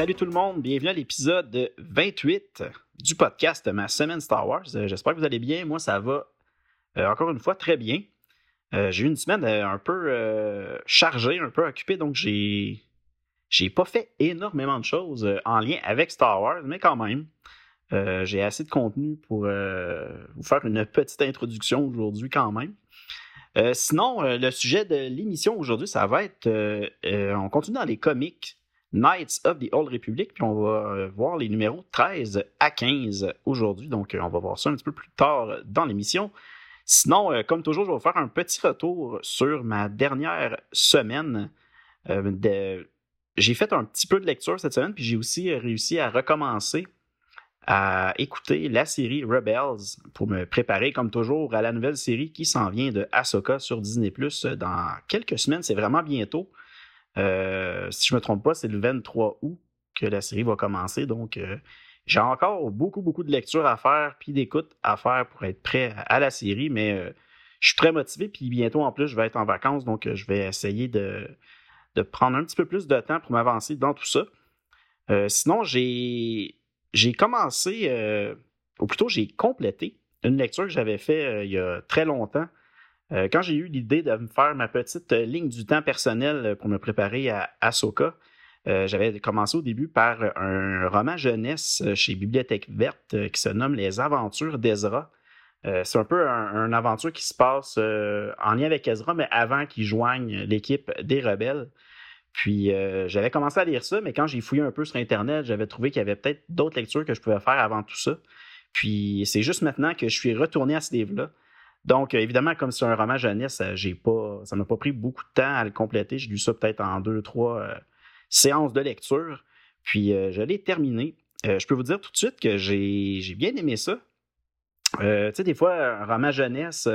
Salut tout le monde, bienvenue à l'épisode 28 du podcast Ma semaine Star Wars. Euh, j'espère que vous allez bien. Moi, ça va euh, encore une fois très bien. Euh, j'ai eu une semaine un peu chargée, un peu occupée, donc j'ai j'ai pas fait énormément de choses en lien avec Star Wars, mais quand même, j'ai assez de contenu pour vous faire une petite introduction aujourd'hui quand même. sinon, le sujet de l'émission aujourd'hui, ça va être, on continue dans les comics. Knights of the Old Republic, puis on va euh, voir les numéros 13 à 15 aujourd'hui. Donc, euh, on va voir ça un petit peu plus tard dans l'émission. Sinon, euh, comme toujours, je vais vous faire un petit retour sur ma dernière semaine. J'ai fait un petit peu de lecture cette semaine, puis j'ai aussi réussi à recommencer à écouter la série Rebels pour me préparer, comme toujours, à la nouvelle série qui s'en vient de Ahsoka sur Disney Plus dans quelques semaines. C'est vraiment bientôt. Euh, si je ne me trompe pas, c'est le 23 août que la série va commencer. Donc, euh, j'ai encore beaucoup, beaucoup de lectures à faire, puis d'écoute à faire pour être prêt à la série, mais euh, je suis très motivé, puis bientôt en plus, je vais être en vacances, donc je vais essayer de, de prendre un petit peu plus de temps pour m'avancer dans tout ça. sinon, j'ai, j'ai commencé, ou plutôt j'ai complété une lecture que j'avais faite il y a très longtemps euh, quand j'ai eu l'idée de me faire ma petite euh, ligne du temps personnel euh, pour me préparer à Ahsoka, j'avais commencé au début par un roman jeunesse chez Bibliothèque Verte qui se nomme Les Aventures d'Ezra. c'est un peu une aventure qui se passe en lien avec Ezra, mais avant qu'il joigne l'équipe des rebelles. Puis j'avais commencé à lire ça, mais quand j'ai fouillé un peu sur Internet, j'avais trouvé qu'il y avait peut-être d'autres lectures que je pouvais faire avant tout ça. Puis c'est juste maintenant que je suis retourné à ce livre-là. Donc, euh, évidemment, comme c'est un roman jeunesse, euh, j'ai pas, ça m'a pas pris beaucoup de temps à le compléter. J'ai lu ça peut-être en deux, trois euh, séances de lecture. Puis, je l'ai terminé. je peux vous dire tout de suite que j'ai bien aimé ça. tu sais, des fois, un roman jeunesse,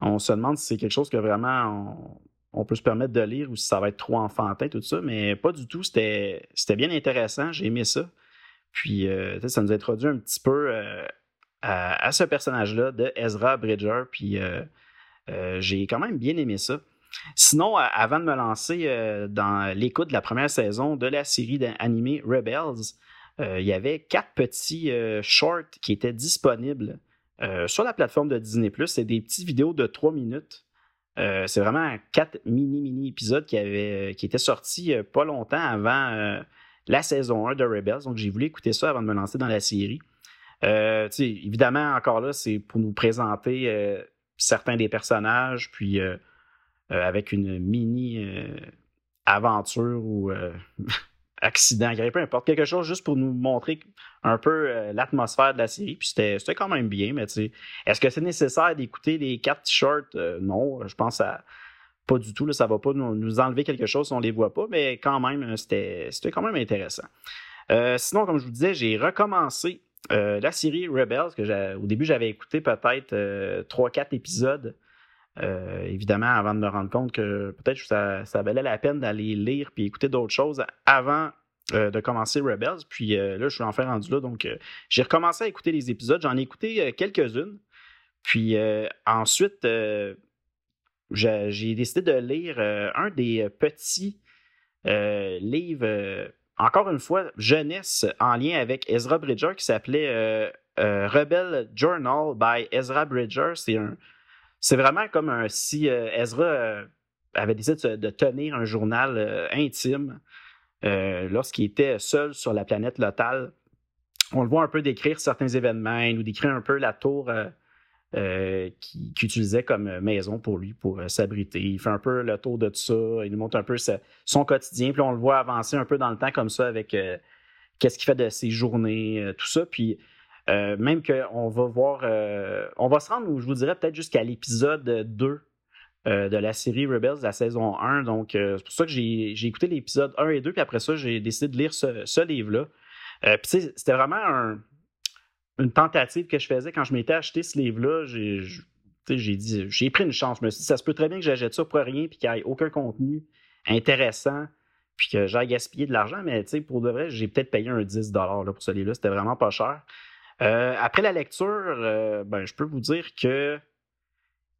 on se demande si c'est quelque chose que vraiment on, peut se permettre de lire ou si ça va être trop enfantin, tout ça, mais pas du tout. C'était bien intéressant. J'ai aimé ça. Puis, ça nous introduit un petit peu à, ce personnage-là de Ezra Bridger. Puis euh, euh, j'ai quand même bien aimé ça. Sinon, avant de me lancer euh, dans l'écoute de la première saison de la série animée Rebels, il y avait quatre petits shorts qui étaient disponibles sur la plateforme de Disney+. C'est des petites vidéos de trois minutes. c'est vraiment quatre mini-mini épisodes qui, qui étaient sortis pas longtemps avant la saison 1 de Rebels. Donc, j'ai voulu écouter ça avant de me lancer dans la série. Euh, évidemment, encore là, c'est pour nous présenter euh, certains des personnages, puis euh, avec une mini aventure ou accident, peu importe, quelque chose juste pour nous montrer un peu l'atmosphère de la série. Puis c'était quand même bien, mais est-ce que c'est nécessaire d'écouter les quatre t-shirts? non, je pense pas du tout. Là, ça va pas nous, enlever quelque chose si on les voit pas, mais quand même, c'était quand même intéressant. sinon, comme je vous disais, j'ai recommencé euh, la série Rebels, que au début j'avais écouté peut-être euh, 3-4 épisodes, euh, évidemment, avant de me rendre compte que peut-être ça, valait la peine d'aller lire puis écouter d'autres choses avant euh, de commencer Rebels. Puis là, je suis enfin rendu là. Donc, j'ai recommencé à écouter les épisodes. J'en ai écouté quelques-unes. Puis ensuite, j'ai décidé de lire un des petits livres encore une fois, jeunesse en lien avec Ezra Bridger qui s'appelait euh, euh, Rebel Journal by Ezra Bridger. C'est vraiment comme un, si euh, Ezra avait décidé de, tenir un journal intime lorsqu'il était seul sur la planète Lotal. On le voit un peu décrire certains événements, il nous décrit un peu la tour euh, qu'il utilisait comme maison pour lui, pour euh, s'abriter. Il fait un peu le tour de tout ça, il nous montre un peu son quotidien, puis on le voit avancer un peu dans le temps comme ça avec euh, qu'est-ce qu'il fait de ses journées, tout ça. Puis même qu'on va voir, on va se rendre, je vous dirais, peut-être jusqu'à l'épisode 2 de la série Rebels, la saison 1. Donc, c'est pour ça que j'ai écouté l'épisode 1 et 2, puis après ça, j'ai décidé de lire ce, livre-là. puis, c'était vraiment une tentative que je faisais quand je m'étais acheté ce livre-là. J'ai dit, j'ai pris une chance. Je me suis dit, ça se peut très bien que j'achète ça pour rien, puis qu'il n'y ait aucun contenu intéressant puis que j'ai gaspillé de l'argent, mais pour de vrai, j'ai peut-être payé un 10 là, pour ce livre-là. C'était vraiment pas cher. Euh, après la lecture, euh, ben, je peux vous dire que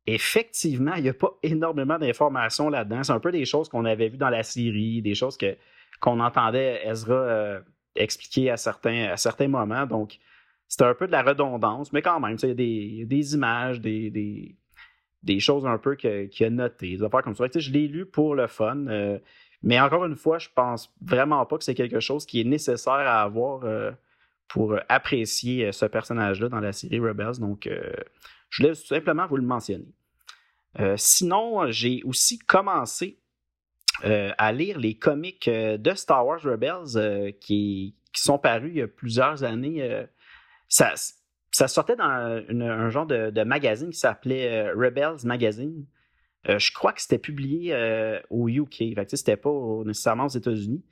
effectivement, il n'y a pas énormément d'informations là-dedans. C'est un peu des choses qu'on avait vues dans la série, des choses que, qu'on entendait Ezra euh, expliquer à certains, à certains moments. Donc, c'était un peu de la redondance, mais quand même, il y a des, images, des, des, des, choses un peu qu'il a notées, des affaires comme ça. je l'ai lu pour le fun. mais encore une fois, je pense vraiment pas que c'est quelque chose qui est nécessaire à avoir pour euh, apprécier euh, ce personnage-là dans la série Rebels. Donc, euh, je voulais simplement vous le mentionner. sinon, j'ai aussi commencé à lire les comics de Star Wars Rebels qui, sont parus il y a plusieurs années. Ça, sortait dans un genre de, magazine qui s'appelait Rebels Magazine. je crois que c'était publié au UK. C'était pas nécessairement aux États-Unis.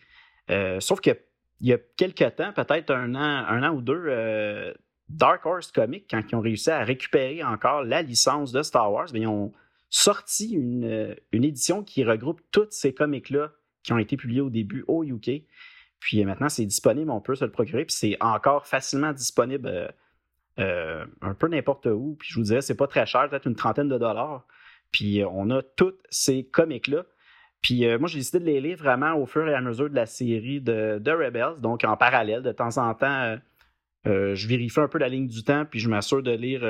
sauf que il y a quelques temps, peut-être un an, un an ou deux, euh, Dark Horse Comics, quand ils ont réussi à récupérer encore la licence de Star Wars, ils ont sorti euh, une, édition qui regroupe toutes ces comics-là qui ont été publiés au début au UK. Puis euh, maintenant, c'est disponible, on peut se le procurer, puis c'est encore facilement disponible un peu n'importe où. Puis je vous dirais, c'est pas très cher, peut-être une trentaine de dollars. Puis on a tous ces comics-là. Puis euh, moi, j'ai décidé de les lire vraiment au fur et à mesure de la série de, Rebels, donc en parallèle. De temps en temps, euh, euh, je vérifie un peu la ligne du temps, puis je m'assure de lire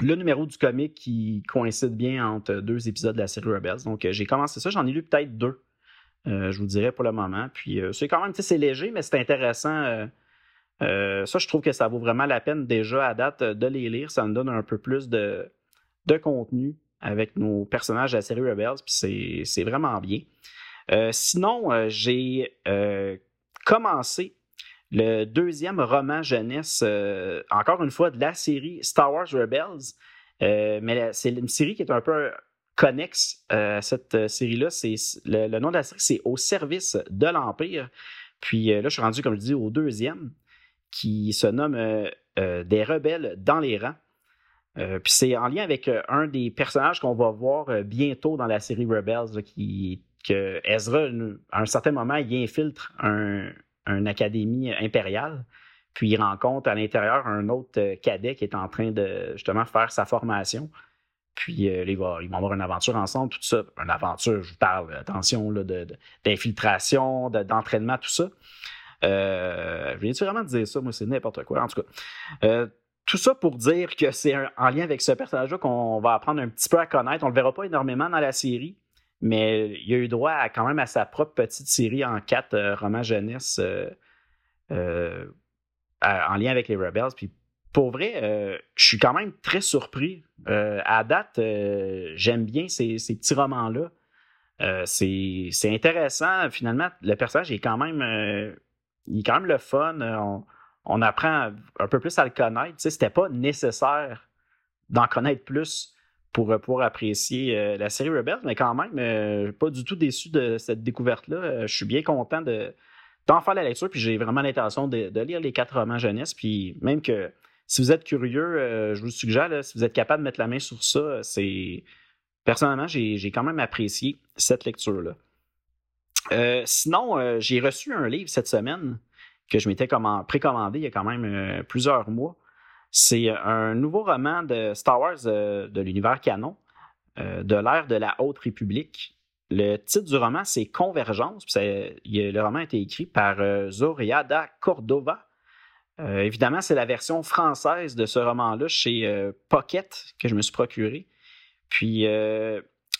le numéro du comic qui coïncide bien entre deux épisodes de la série Rebels. Donc j'ai commencé ça, j'en ai lu peut-être deux, je vous dirais pour le moment. Puis c'est quand même, c'est léger, mais c'est intéressant. ça, je trouve que ça vaut vraiment la peine déjà à date de les lire. Ça me donne un peu plus de, contenu avec nos personnages de la série Rebels, puis c'est vraiment bien. Euh, sinon, euh, j'ai euh, commencé le deuxième roman jeunesse, encore une fois, de la série Star Wars Rebels. mais c'est une série qui est un peu connexe à cette série-là. Le, nom de la série, c'est Au service de l'Empire. Puis là, je suis rendu, comme je dis, au deuxième, qui se nomme Des rebelles dans les rangs. Euh, puis c'est en lien avec euh, un des personnages qu'on va voir euh, bientôt dans la série Rebels, qui, que Ezra, à un certain moment, il infiltre un, une académie impériale. Puis il rencontre à l'intérieur un autre cadet qui est en train de justement faire sa formation. Puis ils, vont, avoir une aventure ensemble, tout ça. Une aventure, je vous parle, attention, d'infiltration, d'entraînement, tout ça. je viens-tu vraiment dire ça? Moi, c'est n'importe quoi. En tout cas, tout ça pour dire que c'est en lien avec ce personnage-là qu'on va apprendre un petit peu à connaître. On ne le verra pas énormément dans la série, mais il a eu droit quand même à sa propre petite série en quatre euh, romans jeunesse euh, euh, en lien avec les Rebels. Puis pour vrai, je suis quand même très surpris. à date, j'aime bien ces, petits romans-là. c'est intéressant. Finalement, le personnage est quand même, il est quand même le fun on apprend un peu plus à le connaître. Tu sais, c'était pas nécessaire d'en connaître plus pour pouvoir apprécier euh, la série Rebels, mais quand même, euh, pas du tout déçu de cette découverte-là. Euh, je suis bien content de d'en faire la lecture, puis j'ai vraiment l'intention de, lire les quatre romans jeunesse, puis même que si vous êtes curieux, je vous suggère, si vous êtes capable de mettre la main sur ça, c'est... Personnellement, j'ai quand même apprécié cette lecture-là. sinon, j'ai reçu un livre cette semaine que je m'étais précommandé il y a quand même euh, plusieurs mois. C'est un nouveau roman de Star Wars euh, de l'univers canon, euh, de l'ère de la Haute République. Le titre du roman, c'est Convergence. le roman a été écrit par Zoriada Cordova. Évidemment, c'est la version française de ce roman-là chez Pocket que je me suis procuré. Puis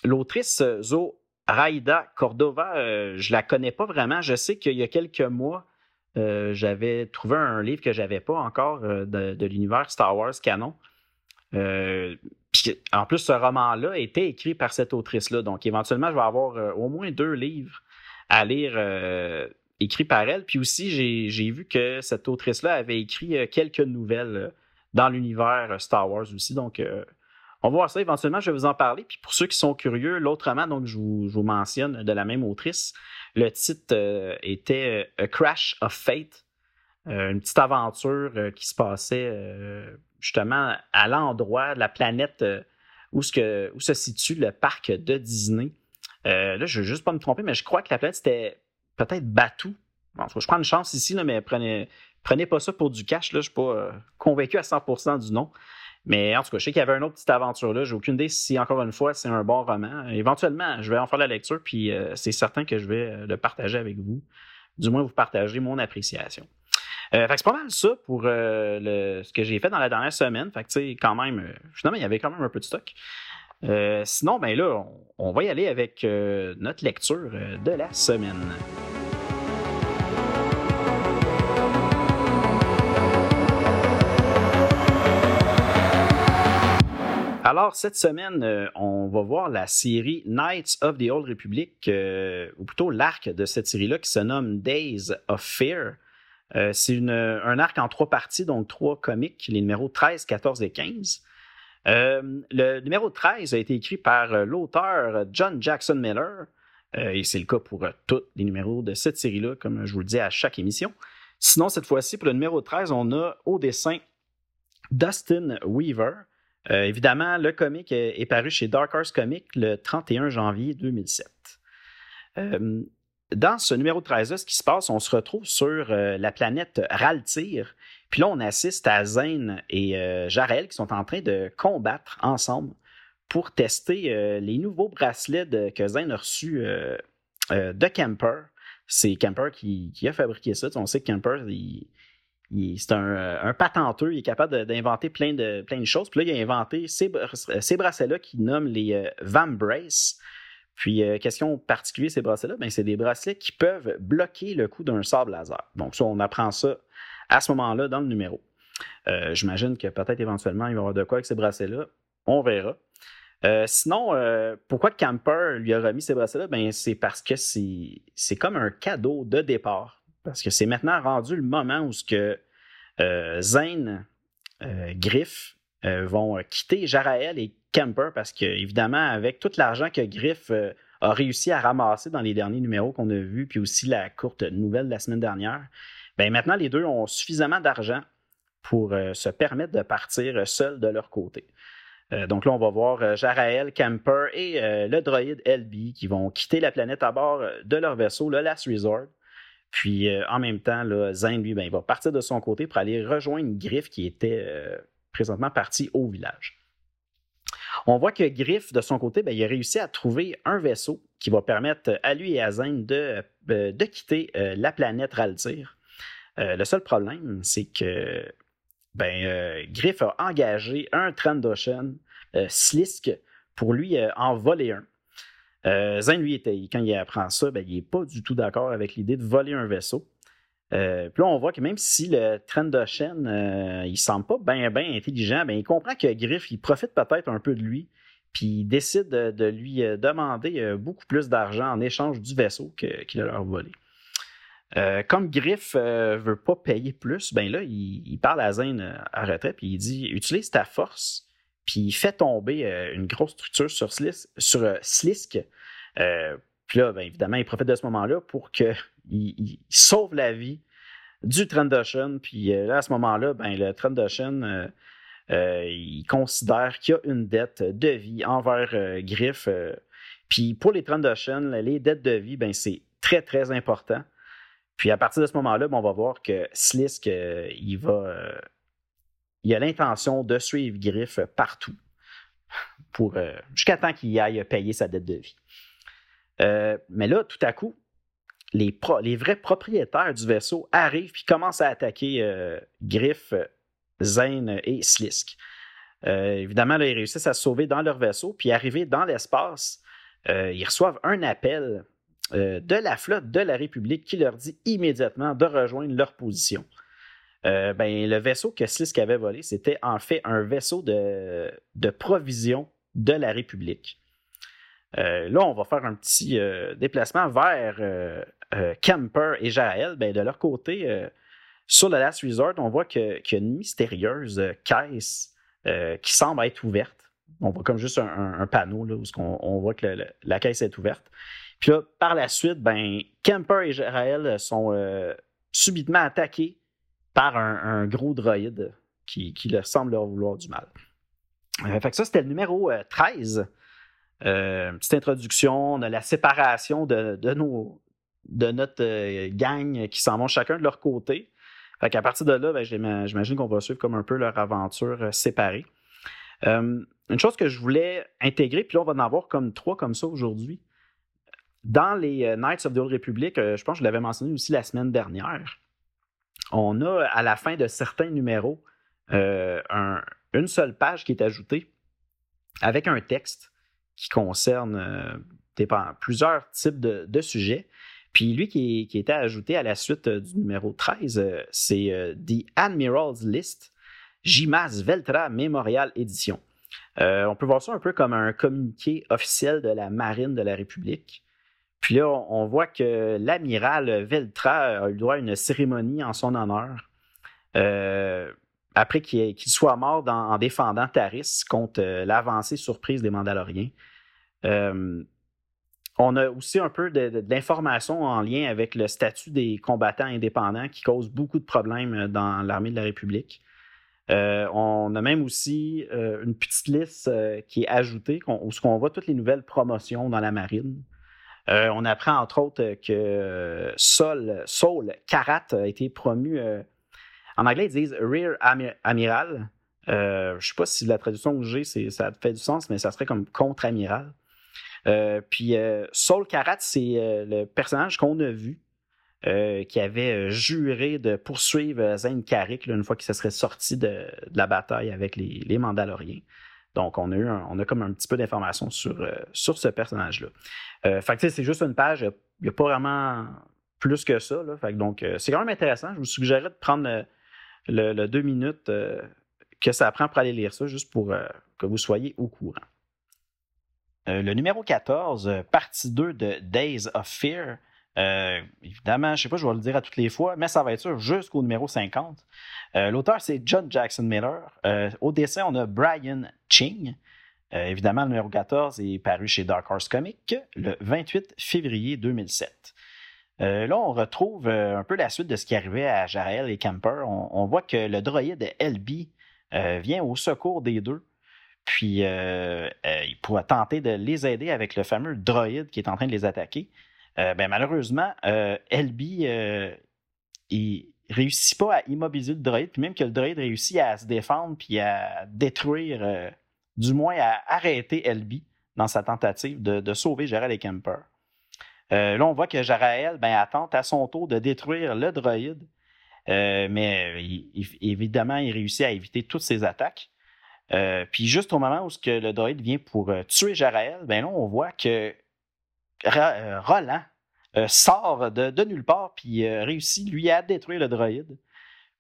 l'autrice Zoraida Cordova, je la connais pas vraiment. Je sais qu'il y a quelques mois, euh, j'avais trouvé un livre que j'avais pas encore euh, de, l'univers Star Wars canon. Euh, en plus, ce roman-là était écrit par cette autrice-là. Donc, éventuellement, je vais avoir au moins deux livres à lire écrits par elle. Puis aussi, j'ai vu que cette autrice-là avait écrit quelques nouvelles dans l'univers Star Wars aussi. Donc, on va voir ça éventuellement, je vais vous en parler. Puis pour ceux qui sont curieux, l'autrement, donc je vous, mentionne de la même autrice, le titre euh, était A Crash of Fate, une petite aventure qui se passait justement à l'endroit de la planète où, où se situe le parc de Disney. là, je ne veux juste pas me tromper, mais je crois que la planète c'était peut-être Batou. Bon, je prends une chance ici, là, mais prenez, prenez pas ça pour du cash. Là, je ne suis pas euh, convaincu à 100% du nom. Mais en tout cas, je sais qu'il y avait une autre petite aventure là. J'ai aucune idée si, encore une fois, c'est un bon roman. Éventuellement, je vais en faire la lecture, puis euh, c'est certain que je vais euh, le partager avec vous. Du moins, vous partager mon appréciation. fait que c'est pas mal ça pour ce que j'ai fait dans la dernière semaine. Fait que, quand même, finalement, il y avait quand même un peu de stock. Sinon, ben là, on va y aller avec notre lecture de la semaine. Alors, cette semaine, euh, on va voir la série Knights of the Old Republic, euh, ou plutôt l'arc de cette série-là qui se nomme Days of Fear. Euh, c'est un arc en trois parties, donc trois comics, les numéros 13, 14 et 15. Le numéro 13 a été écrit par l'auteur John Jackson Miller, et c'est le cas pour tous les numéros de cette série-là, comme je vous le dis à chaque émission. Sinon, cette fois-ci, pour le numéro 13, on a au dessin Dustin Weaver. Euh, évidemment, le comic est, paru chez Dark Horse Comics le 31 janvier 2007. Euh, dans ce numéro 13 ce qui se passe, on se retrouve sur euh, la planète Raltyr. Puis là, on assiste à Zane et Jarel qui sont en train de combattre ensemble pour tester les nouveaux bracelets que Zane a reçus de Kemper. C'est Kemper qui, a fabriqué ça. On sait que Kemper, c'est euh, un, patenteux, il est capable d'inventer plein de, plein de choses. Puis là, il a inventé ces, bracelets-là qu'il nomme les euh, Vambrace. Puis, euh, question particulière, ces bracelets-là, ben, c'est des bracelets qui peuvent bloquer le coup d'un sable laser. Donc, ça, on apprend ça à ce moment-là dans le numéro. J'imagine que peut-être éventuellement, il va y avoir de quoi avec ces bracelets-là. On verra. sinon, pourquoi Camper lui a remis ces bracelets-là? Ben, c'est parce que c'est comme un cadeau de départ parce que c'est maintenant rendu le moment où ce que euh, Zane, euh, Griff euh, vont quitter Jarael et Kemper parce que, évidemment, avec tout l'argent que Griff a réussi à ramasser dans les derniers numéros qu'on a vus, puis aussi la courte nouvelle de la semaine dernière, ben maintenant les deux ont suffisamment d'argent pour se permettre de partir seuls de leur côté. donc là, on va voir Jarael, Kemper et le droïde LB qui vont quitter la planète à bord de leur vaisseau, le Last Resort, puis euh, en même temps, là, lui, ben, va partir de son côté pour aller rejoindre Griff qui était euh, présentement parti au village. On voit que Griff, de son côté, ben, il a réussi à trouver un vaisseau qui va permettre à lui et à Zane de, euh, quitter la planète Raltir. le seul problème, c'est que ben, Griff a engagé un Trandoshan, Slisk, pour lui en voler un. Euh, Zane, lui, était, quand il apprend ça, ben, il n'est pas du tout d'accord avec l'idée de voler un vaisseau. Euh, puis là, on voit que même si le Trendoshen, euh, il semble pas bien intelligent, ben, il comprend que Griff, il profite peut-être un peu de lui, puis décide de, lui euh, demander beaucoup plus d'argent en échange du vaisseau qu'il a leur volé. comme Griff ne veut pas payer plus, ben là, il, parle à Zane à retraite, puis il dit Utilise ta force puis il fait tomber euh, une grosse structure sur. Sur, euh, Slisk. Euh, puis là, bien évidemment, il profite de ce moment-là pour qu'il il sauve la vie du Trendoshan. Puis là, à ce moment-là, ben, le Trendoshan, il considère qu'il y a une dette de vie envers Griff. puis pour les Trendoshan, les dettes de vie, ben, c'est très, très important. Puis à partir de ce moment-là, ben, on va voir que Slisk, il va il a l'intention de suivre Griff partout pour euh, jusqu'à temps qu'il aille payer sa dette de vie. Euh, mais là, tout à coup, les, vrais propriétaires du vaisseau arrivent et commencent à attaquer euh, Griff, Zane et Slisk. évidemment, là, ils réussissent à se sauver dans leur vaisseau, puis arrivés dans l'espace, ils reçoivent un appel de la flotte de la République qui leur dit immédiatement de rejoindre leur position. Euh, ben, le vaisseau que Slisk avait volé, c'était en fait un vaisseau de, de provision de la République. Euh, là, on va faire un petit euh, déplacement vers Camper et Jaël. Ben, de leur côté, sur le Last Resort, on voit qu'il y a une mystérieuse caisse qui semble être ouverte. on voit comme juste un, panneau là, où on, voit que la caisse est ouverte. Puis là, par la suite, ben, Kemper et Jarael sont subitement attaqués par un, gros droïde qui, leur semble leur vouloir du mal. ça, c'était le numéro 13. Petite introduction, on a la séparation de, notre gang qui s'en vont chacun de leur côté. Fait qu'à partir de là, ben, j'imagine qu'on va suivre comme un peu leur aventure séparée. une chose que je voulais intégrer, puis là, on va en avoir comme trois comme ça aujourd'hui. Dans les euh, Knights of the Old Republic, euh, je pense que je l'avais mentionné aussi la semaine dernière, on a à la fin de certains numéros euh, une seule page qui est ajoutée avec un texte qui concerne plusieurs types de, sujets. Puis lui qui, était ajouté à la suite du numéro 13, c'est The Admiral's List, JMAS Veltra Memorial Edition. on peut voir ça un peu comme un communiqué officiel de la Marine de la République. Puis là, on voit que l'amiral Veltra a eu droit à une cérémonie en son honneur. Euh, après qu'il soit mort en défendant Taris contre euh, l'avancée surprise des Mandaloriens. Euh, on a aussi un peu de, l'information en lien avec le statut des combattants indépendants qui cause beaucoup de problèmes dans l'armée de la République. on a même aussi une petite liste qui est ajoutée où on voit toutes les nouvelles promotions dans la marine. Euh, on apprend entre autres que Sol, Saul Karat a été promu. Euh, en anglais, ils disent Rear Amiral. Euh, je ne sais pas si la traduction que j'ai, ça fait du sens, mais ça serait comme contre-amiral. Puis Saul Karat, c'est le personnage qu'on a vu qui avait juré de poursuivre Zayn Karik une fois qu'il se serait sorti de, la bataille avec les, Mandaloriens. Donc, on a, comme un petit peu d'informations sur, euh, sur ce personnage-là. Euh, fait que c'est juste une page, il n'y a pas vraiment plus que ça. Fait donc, euh, c'est quand même intéressant. Je vous suggérerais de prendre le, deux minutes que ça prend pour aller lire ça, juste pour que vous soyez au courant. Le numéro 14, partie 2 de Days of Fear. évidemment, je ne sais pas, je vais le dire à toutes les fois, mais ça va être sûr jusqu'au numéro 50. Euh, l'auteur, c'est John Jackson Miller. Euh, au dessin, on a Brian Ching. Euh, évidemment, le numéro 14 est paru chez Dark Horse Comics le 28 février 2007. là, on retrouve un peu la suite de ce qui arrivait à Jarel et Camper. On, voit que le droïde LB vient au secours des deux. Puis, il pourra tenter de les aider avec le fameux droïde qui est en train de les attaquer. ben, malheureusement, LB, il, réussit pas à immobiliser le droïde, puis même que le droïde réussit à se défendre puis à détruire, euh, du moins à arrêter Elby dans sa tentative de, sauver Jarel et Kemper. Euh, là, on voit que Jarael ben, à son tour de détruire le droïde, euh, mais évidemment, il réussit à éviter toutes ses attaques. Puis juste au moment où le droïde vient pour tuer Jarael, ben là, on voit que Roland euh, sort de, nulle part puis euh, réussit, lui, à détruire le droïde.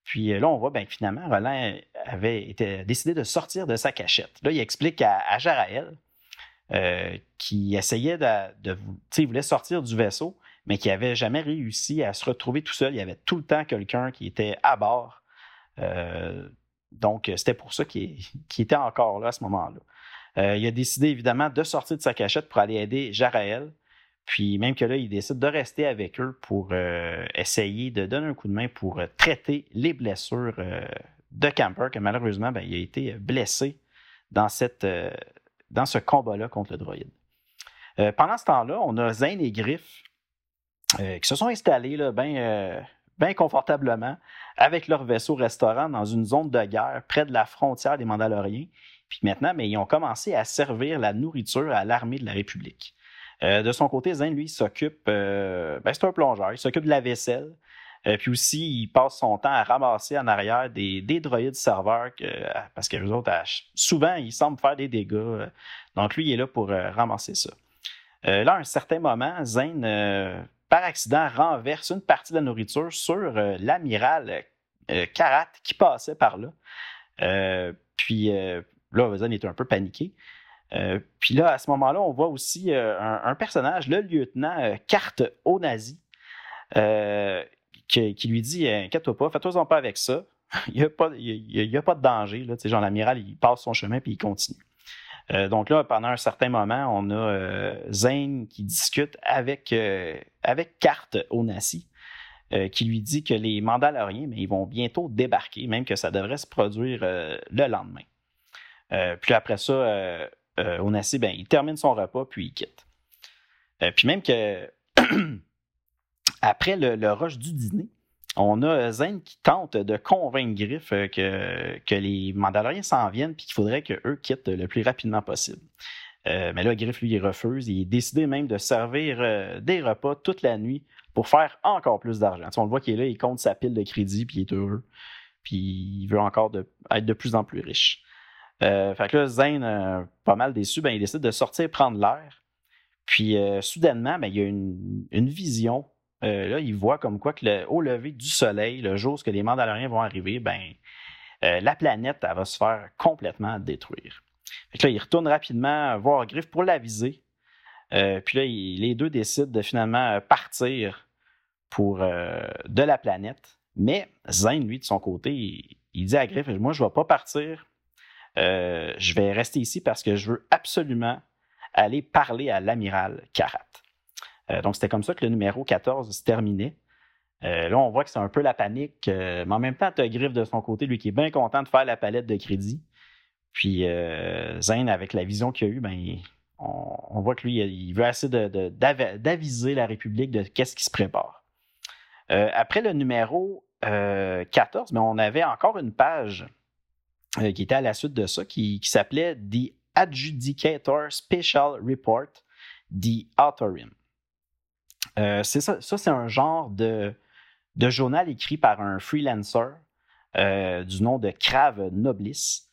Puis euh, là, on voit ben, que finalement, Roland avait été, décidé de sortir de sa cachette. Là, il explique à, à Jaraël qui essayait de. de il voulait sortir du vaisseau, mais qui n'avait jamais réussi à se retrouver tout seul. Il y avait tout le temps quelqu'un qui était à bord. Donc, c'était pour ça qu'il était encore là à ce moment-là. il a décidé évidemment de sortir de sa cachette pour aller aider Jaraël. Puis même que là, il décide de rester avec eux pour euh, essayer de donner un coup de main pour euh, traiter les blessures euh, de Camper, que malheureusement, ben, il a été blessé dans, ce combat-là contre le droïde. pendant ce temps-là, on a Zane et Griff qui se sont installés bien ben confortablement avec leur vaisseau restaurant dans une zone de guerre près de la frontière des Mandaloriens. Puis maintenant, mais ils ont commencé à servir la nourriture à l'armée de la République. Euh, de son côté, Zane, lui, s'occupe, euh, ben, c'est un plongeur, il s'occupe de la vaisselle. Euh, puis aussi, il passe son temps à ramasser en arrière des, des droïdes serveurs parce que les autres, souvent, ils semblent faire des dégâts. donc, lui, il est là pour ramasser ça. là, à un certain moment, Zane, par accident, renverse une partie de la nourriture sur l'amiral Karat qui passait par là. puis là, Zane est un peu paniqué. Euh, puis là, à ce moment-là, on voit aussi euh, un, personnage, le lieutenant euh, Carte au nazi, qui, lui dit Inquiète-toi pas, fais-toi-en pas avec ça. il n'y a, pas, a pas de danger. Là. Genre, l'amiral, il passe son chemin puis il continue. Donc là, pendant un certain moment, on a Zane qui discute avec, avec Carte Onassi, qui lui dit que les Mandaloriens, mais ils vont bientôt débarquer, même que ça devrait se produire le lendemain. puis après ça, Onassi, ben, il termine son repas, puis il quitte. puis même que après le, rush du dîner, on a Zane qui tente de convaincre Griff euh, que, les Mandaloriens s'en viennent puis qu'il faudrait qu'eux quittent le plus rapidement possible. Euh, mais là, Griff, lui, il refuse. Il est décidé même de servir euh, des repas toute la nuit pour faire encore plus d'argent. on le voit qu'il est là, il compte sa pile de crédit puis il est heureux. Puis il veut encore être de plus en plus riche. fait que là, Zane, pas mal déçu, ben, il décide de sortir prendre l'air. Puis soudainement, ben, il y a une vision euh, là, il voit comme quoi que le, au lever du soleil, le jour où les Mandaloriens vont arriver, ben, euh, la planète elle va se faire complètement détruire. Fait là, il retourne rapidement voir Griff pour l'aviser. Euh, puis là, les deux décident de finalement partir pour de la planète. Mais Zane, lui, de son côté, il, dit à Griff Moi, je ne vais pas partir. je vais rester ici parce que je veux absolument aller parler à l'amiral Karat. Euh, donc, c'était comme ça que le numéro 14 se terminait. Euh, là, on voit que c'est un peu la panique, euh, mais en même temps, tu de son côté, lui qui est bien content de faire la palette de crédit. Puis Zane, avec la vision qu'il a eue, ben, on, voit que lui, il veut assez d'aviser la République de qu'est-ce qui se prépare. après le numéro 14, ben, on avait encore une page qui était à la suite de ça, qui, qui s'appelait The Adjudicator Special Report, The Autorim. Euh, c'est ça, ça c'est un genre de, journal écrit par un freelancer euh, du nom de Crave Noblis.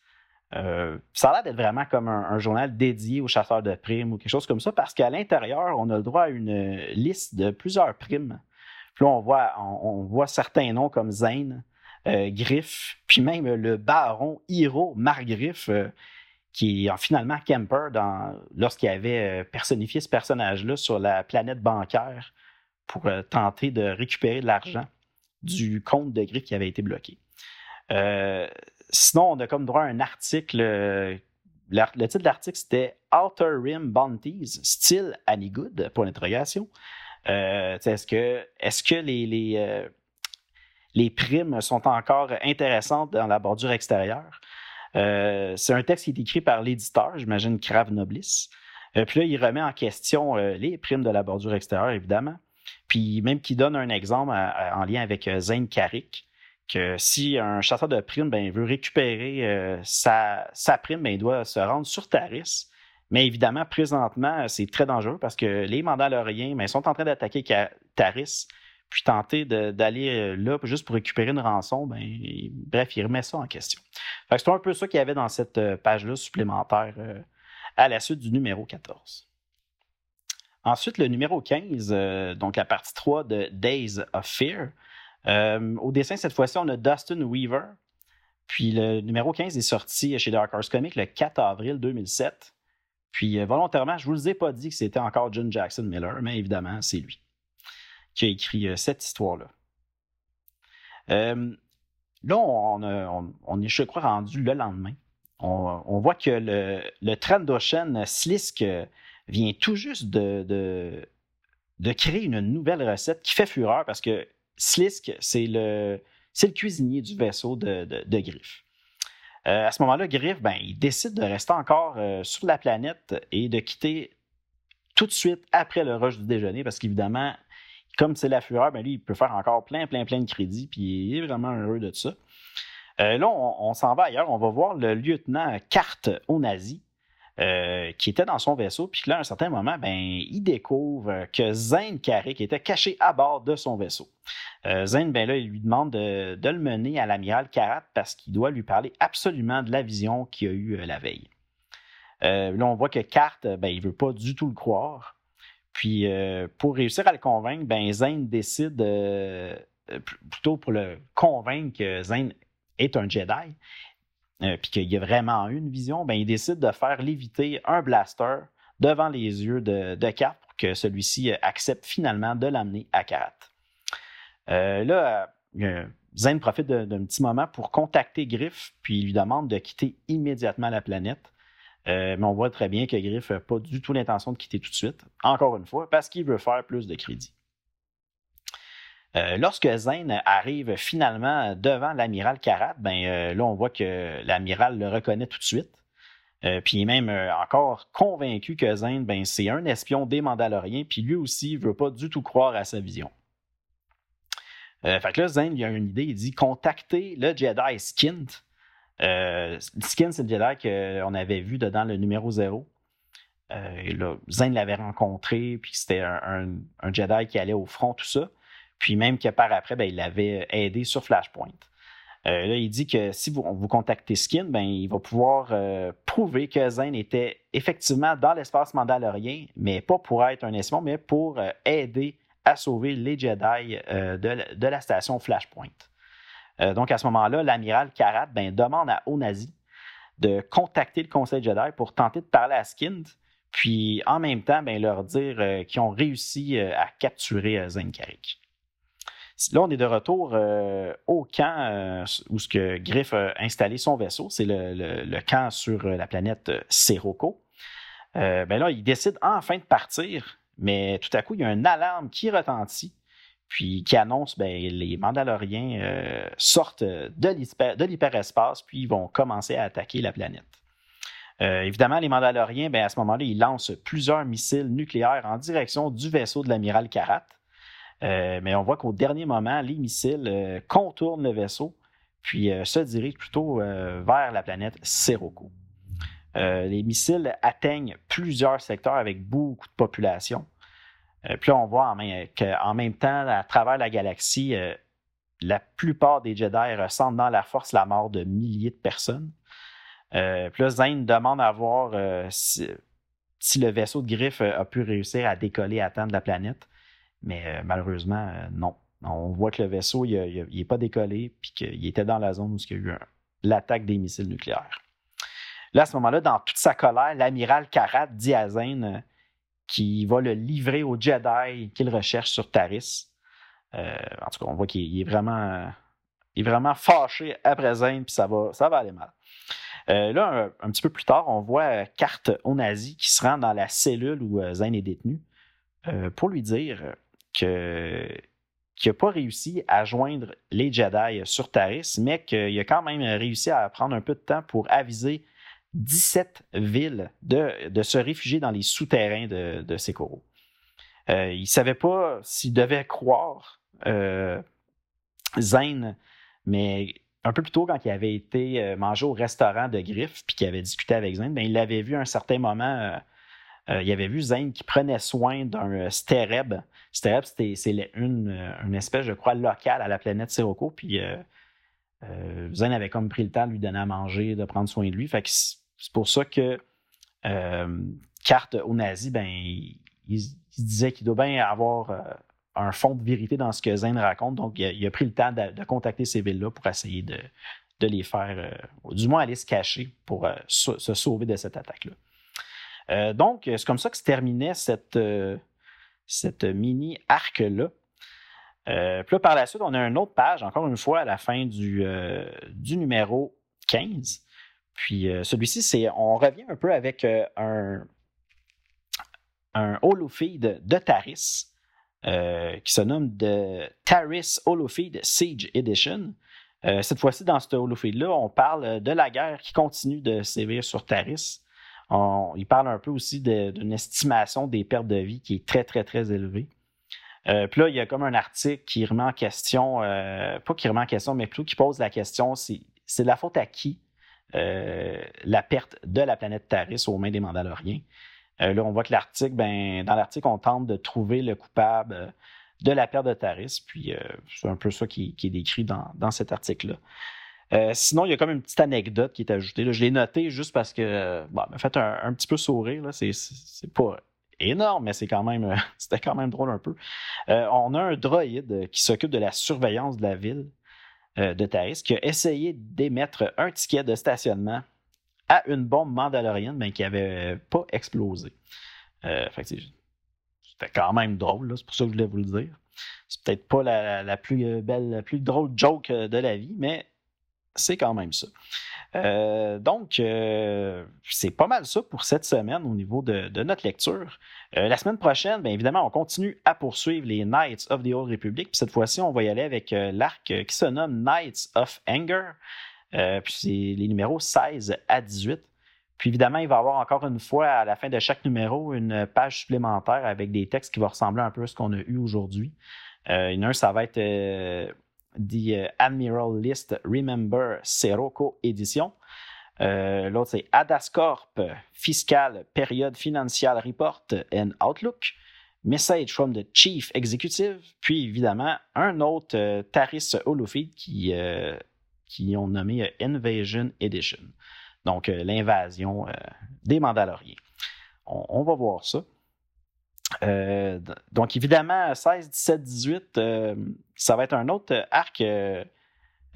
Euh, ça a l'air d'être vraiment comme un, journal dédié aux chasseurs de primes ou quelque chose comme ça, parce qu'à l'intérieur, on a le droit à une liste de plusieurs primes. Puis là, on voit, on, voit certains noms comme Zane, Griff, puis même le baron Hiro Margriff, qui finalement Kemper lorsqu'il avait euh, personnifié ce personnage-là sur la planète bancaire pour euh, tenter de récupérer de l'argent du compte de Griff qui avait été bloqué. Euh, sinon, on a comme droit à un article. le titre de l'article, c'était Outer Rim Bounties, style Annie Good, pour l'interrogation. est-ce que, les primes sont encore intéressantes dans la bordure extérieure? Euh, c'est un texte qui est écrit par l'éditeur, j'imagine Crave Noblis. Euh, puis là, il remet en question euh, les primes de la bordure extérieure, évidemment. Puis même qu'il donne un exemple en lien avec Zane Carrick, que si un chasseur de primes ben, veut récupérer sa, prime, ben, il doit se rendre sur Taris. Mais évidemment, présentement, c'est très dangereux parce que les Mandaloriens ben, sont en train d'attaquer Taris puis tenter d'aller euh, là juste pour récupérer une rançon, ben, bref, il remet ça en question. C'est un peu ça qu'il y avait dans cette euh, page-là supplémentaire euh, à la suite du numéro 14. Ensuite, le numéro 15, donc la partie 3 de Days of Fear. au dessin, cette fois-ci, on a Dustin Weaver. Puis le numéro 15 est sorti chez Dark Horse Comics le 4 avril 2007. Puis volontairement, je ne vous ai pas dit que c'était encore John Jackson Miller, mais évidemment, c'est lui qui a écrit euh, cette histoire-là. Euh, là, on, est, je crois, rendu le lendemain. On, voit que le, le Trandoshan Slisk vient tout juste de, créer une nouvelle recette qui fait fureur parce que Slisk, c'est le, le cuisinier du vaisseau de, de, Griff. Euh, à ce moment-là, Griff, ben, il décide de rester encore sur la planète et de quitter tout de suite après le rush du déjeuner parce qu'évidemment, comme c'est la fureur, ben lui, il peut faire encore plein, plein, plein de crédits, puis il est vraiment heureux de ça. Euh, là, on, s'en va ailleurs. On va voir le lieutenant Carte Onazi, euh, qui était dans son vaisseau, puis là, à un certain moment, ben, il découvre que Zane Carrick était caché à bord de son vaisseau. Euh, Zane, ben là, il lui demande de, le mener à l'amiral Karat parce qu'il doit lui parler absolument de la vision qu'il a eue la veille. là, on voit que Carte, ben, il ne veut pas du tout le croire. Puis euh, pour réussir à le convaincre, ben Zane décide, euh, plutôt pour le convaincre que Zane est un Jedi, euh, puis qu'il a vraiment une vision, ben il décide de faire léviter un blaster devant les yeux de, de pour que celui-ci accepte finalement de l'amener à Karat. là, Zane profite d'un petit moment pour contacter Griff, puis il lui demande de quitter immédiatement la planète. Mais on voit très bien que Griff n'a pas du tout l'intention de quitter tout de suite, encore une fois, parce qu'il veut faire plus de crédit. lorsque Zane arrive finalement devant l'amiral Karat, ben, là, on voit que l'amiral le reconnaît tout de suite. puis il est même encore convaincu que Zane, ben, c'est un espion des Mandaloriens, puis lui aussi ne veut pas du tout croire à sa vision. Euh, fait que là, Zane, il a une idée. Il dit contacter le Jedi Skint. Euh, Skint, c'est le Jedi qu'on avait vu dedans le numéro 0. Euh, Zane l'avait rencontré, puis c'était un, Jedi qui allait au front, tout ça. Puis même que par après, ben, il l'avait aidé sur Flashpoint. là, il dit que si vous, contactez Skin, ben, il va pouvoir prouver que Zane était effectivement dans l'espace mandalorien, mais pas pour être un espion, mais pour aider à sauver les Jedi euh, de, la station Flashpoint. Euh, donc, à ce moment-là, l'amiral Karat ben, demande à Onazi de contacter le Conseil Jedi pour tenter de parler à Skind, puis en même temps, ben, leur dire euh, qu'ils ont réussi à capturer Zen Karik. Là, on est de retour au camp où ce que Griff a installé son vaisseau. C'est le, camp sur la planète Seroko. ben là, il décide enfin de partir mais tout à coup, il y a une alarme qui retentit, puis qui annonce ben, les Mandaloriens euh, sortent de l'hyperespace, puis ils vont commencer à attaquer la planète. Euh, évidemment, les Mandaloriens, ben, à ce moment-là, ils lancent plusieurs missiles nucléaires en direction du vaisseau de l'amiral Karat. Euh, mais on voit qu'au dernier moment, les missiles contournent le vaisseau, puis se dirigent plutôt vers la planète Seroko. Euh, les missiles atteignent plusieurs secteurs avec beaucoup de population. Euh, puis on voit qu'en même temps, à travers la galaxie, euh, la plupart des Jedi ressentent dans la force la mort de milliers de personnes. puis là, Zane demande à voir si, le vaisseau de Griff a pu réussir à décoller temps de la planète. Mais malheureusement, non. On voit que le vaisseau, n'est pas décollé, puis qu'il était dans la zone où il y a eu l'attaque des missiles nucléaires. Là, à ce moment-là, dans toute sa colère, l'amiral Karat dit à Zane euh, qu'il va le livrer aux Jedi qu'il recherche sur Taris. Euh, en tout cas, on voit qu'il est vraiment, fâché après Zane, puis ça va, aller mal. Euh, là, un, petit peu plus tard, on voit Carte Onazi qui se rend dans la cellule où Zane est détenu pour lui dire qu'il n'a pas réussi à joindre les Jedi sur Taris, mais qu'il a quand même réussi à prendre un peu de temps pour aviser 17 villes de, se réfugier dans les souterrains de, de Sekoro. Euh, il ne savait pas s'il devait croire euh, Zane, mais un peu plus tôt, quand il avait été euh, mangé au restaurant de Griff puis qu'il avait discuté avec Zane, ben, il l'avait vu un certain moment. il avait vu Zane qui prenait soin d'un stéreb. Stéreb, c'est une, espèce, je crois, locale à la planète Sirocco. Puis Zane avait comme pris le temps de lui donner à manger, de prendre soin de lui. Fait c'est pour ça que euh, Carte aux nazis, ben, il, disait qu'il doit bien avoir euh, un fond de vérité dans ce que Zane raconte. Donc, il a, pris le temps de, contacter ces villes-là pour essayer de, les faire, euh, du moins aller se cacher pour se, sauver de cette attaque-là. donc, c'est comme ça que se terminait cette, cette mini-arc-là. puis là, par la suite, on a une autre page, encore une fois, à la fin du numéro 15. Puis euh, celui-ci, c'est on revient un peu avec euh, un, un holofeed de Taris euh, qui se nomme de Taris Holofeed Siege Edition. cette fois-ci, dans ce holofeed-là, on parle de la guerre qui continue de sévir sur Taris. il parle un peu aussi d'une estimation des pertes de vie qui est très, très, très élevée. puis là, il y a comme un article qui remet en question, pas qui remet en question, mais plutôt qui pose la question, c'est de la faute à qui la perte de la planète Taris aux mains des Mandaloriens. Euh, là, on voit que l'article, ben, dans l'article, on tente de trouver le coupable euh, de la perte de Taris, puis c'est un peu ça qui, est décrit dans, cet article-là. sinon, il y a comme une petite anecdote qui est ajoutée. je l'ai noté juste parce que bon, m'a fait un, petit peu sourire. C'est, c'est pas énorme, mais c'est quand même c'était quand même drôle un peu. on a un droïde qui s'occupe de la surveillance de la ville euh, de Taris qui a essayé d'émettre un ticket de stationnement à une bombe mandalorienne, mais qui n'avait pas explosé. Euh, c'était quand même drôle, c'est pour ça que je voulais vous le dire. C'est peut-être pas la, plus belle, la plus drôle joke de la vie, mais c'est quand même ça. Euh, donc, euh, c'est pas mal ça pour cette semaine au niveau de, notre lecture. Euh, la semaine prochaine, bien évidemment, on continue à poursuivre les Knights of the Old Republic. Puis cette fois-ci, on va y aller avec l'arc qui se nomme Knights of Anger. puis c'est les numéros 16 à 18. Puis évidemment, il va y avoir encore une fois à la fin de chaque numéro une page supplémentaire avec des textes qui vont ressembler un peu à ce qu'on a eu aujourd'hui. Une, ça va être The euh, Admiral List Remember Sirocco Edition. Euh, l'autre, c'est Adascorp Fiscal Period Financial Report and Outlook. Message from the Chief Executive. Puis, évidemment, un autre euh, Taris Holofeed qui, qui ont nommé Invasion Edition. Donc, l'invasion des Mandaloriens. on, va voir ça. Euh, donc, évidemment, 16, 17, 18, ça va être un autre arc euh,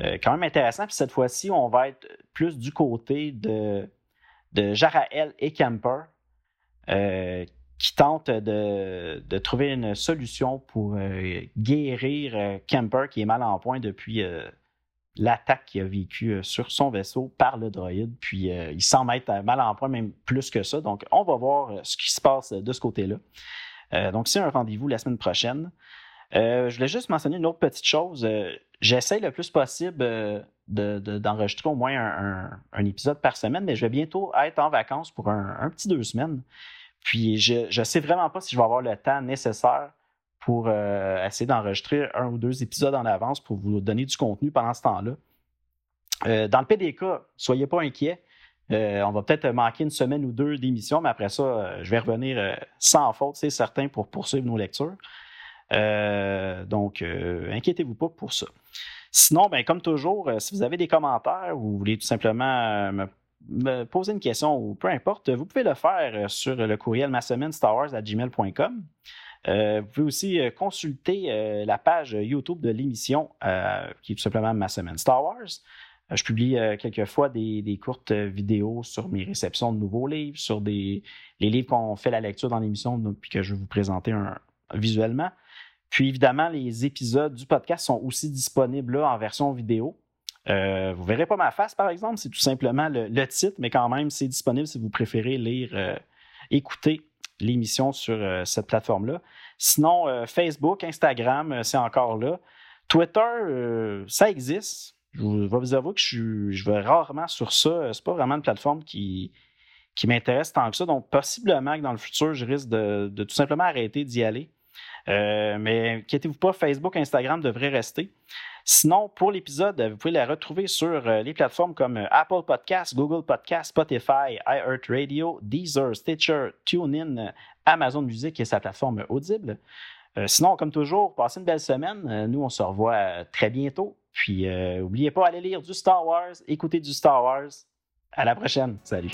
euh, quand même intéressant. Puis cette fois-ci, on va être plus du côté de, de Jarael et Camper qui tentent de, trouver une solution pour guérir Camper qui est mal en point depuis l'attaque qu'il a vécue sur son vaisseau par le droïde. Puis il semble être mal en point, même plus que ça. Donc, on va voir ce qui se passe de ce côté-là. Euh, donc, c'est un rendez-vous la semaine prochaine. Euh, je voulais juste mentionner une autre petite chose. Euh, j'essaie le plus possible d'enregistrer au moins un, épisode par semaine, mais je vais bientôt être en vacances pour un, petit deux semaines. Puis je ne sais vraiment pas si je vais avoir le temps nécessaire pour essayer d'enregistrer un ou deux épisodes en avance pour vous donner du contenu pendant ce temps-là. dans le PDK, soyez pas inquiets. Euh, on va peut-être manquer une semaine ou deux d'émission, mais après ça, euh, je vais revenir euh, sans faute, c'est certain, pour poursuivre nos lectures. donc, inquiétez-vous pas pour ça. Sinon, ben, comme toujours, si vous avez des commentaires ou vous voulez tout simplement me, poser une question ou peu importe, vous pouvez le faire sur le courriel gmail.com. vous pouvez aussi consulter la page YouTube de l'émission qui est tout simplement Ma Semaine Star Wars. Euh, je publie euh, quelquefois des, courtes vidéos sur mes réceptions de nouveaux livres, sur les livres qu'on fait la lecture dans l'émission, puis que je vais vous présenter visuellement. Puis évidemment, les épisodes du podcast sont aussi disponibles en version vidéo. Euh, vous ne verrez pas ma face, par exemple, c'est tout simplement le, titre, mais quand même, c'est disponible si vous préférez lire, écouter l'émission sur cette plateforme-là. Sinon, Facebook, Instagram, c'est encore là. Twitter, ça existe. Je vais vous avouer que je, vais rarement sur ça. C'est pas vraiment une plateforme qui, m'intéresse tant que ça. Donc, possiblement que dans le futur, je risque de, tout simplement arrêter d'y aller. Euh, mais inquiétez-vous pas, Facebook, Instagram devraient rester. Sinon, pour l'épisode, vous pouvez la retrouver sur euh, les plateformes comme euh, Apple Podcasts, Google Podcasts, Spotify, iHeartRadio, Deezer, Stitcher, TuneIn, Amazon Music et sa plateforme Audible. sinon, comme toujours, passez une belle semaine. nous, on se revoit très bientôt. Puis, n'oubliez euh, pas, aller lire du Star Wars, écouter du Star Wars. À la prochaine. Salut.